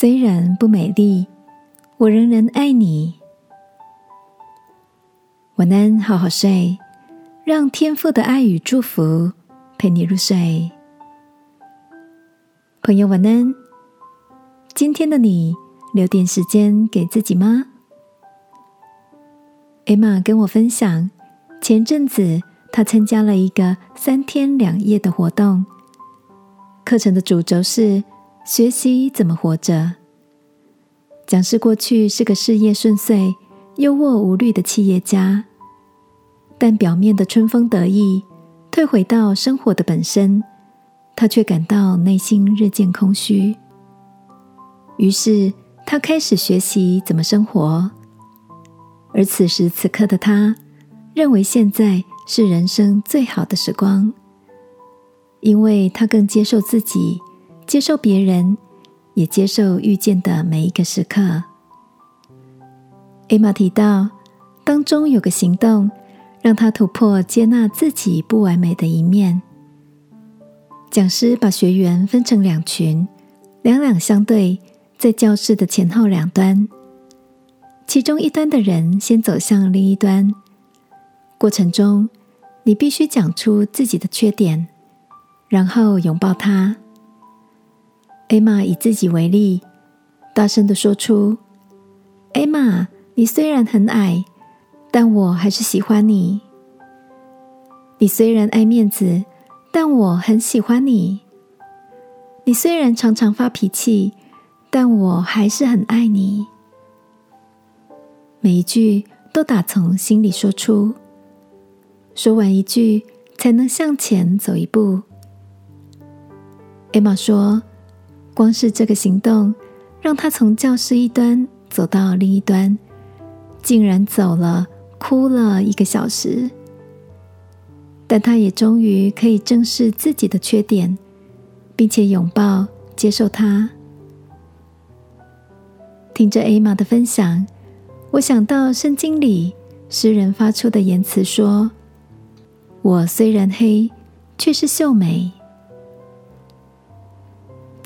虽然不美丽，我仍然爱你。晚安，好好睡，让天父的爱与祝福陪你入睡。朋友，晚安。今天的你留点时间给自己吗？艾玛跟我分享，前阵子她参加了一个三天两夜的活动，课程的主轴是。学习怎么活着。讲师过去是个事业顺遂、优渥无虑的企业家，但表面的春风得意，退回到生活的本身，他却感到内心日渐空虚。于是他开始学习怎么生活。而此时此刻的他，认为现在是人生最好的时光，因为他更接受自己。接受别人，也接受遇见的每一个时刻。艾玛提到，当中有个行动，让他突破接纳自己不完美的一面。讲师把学员分成两群，两两相对，在教室的前后两端。其中一端的人先走向另一端，过程中你必须讲出自己的缺点，然后拥抱他。艾玛以自己为例，大声的说出：“艾玛，你虽然很矮，但我还是喜欢你。你虽然爱面子，但我很喜欢你。你虽然常常发脾气，但我还是很爱你。”每一句都打从心里说出，说完一句，才能向前走一步。艾玛说。光是这个行动，让他从教室一端走到另一端，竟然走了、哭了一个小时。但他也终于可以正视自己的缺点，并且拥抱、接受它。听着艾玛的分享，我想到圣经里诗人发出的言辞说：“我虽然黑，却是秀美。”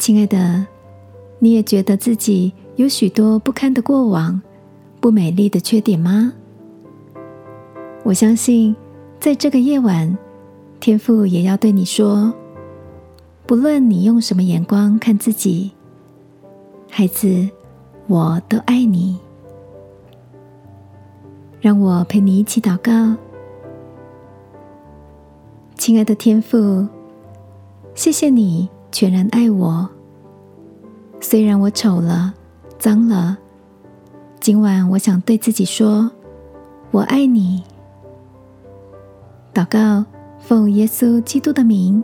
亲爱的，你也觉得自己有许多不堪的过往、不美丽的缺点吗？我相信，在这个夜晚，天父也要对你说：不论你用什么眼光看自己，孩子，我都爱你。让我陪你一起祷告，亲爱的天父，谢谢你。全然爱我，虽然我丑了、脏了，今晚我想对自己说：“我爱你。”祷告，奉耶稣基督的名，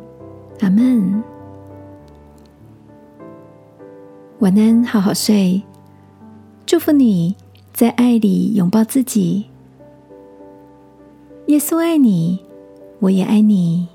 阿门。晚安，好好睡。祝福你在爱里拥抱自己。耶稣爱你，我也爱你。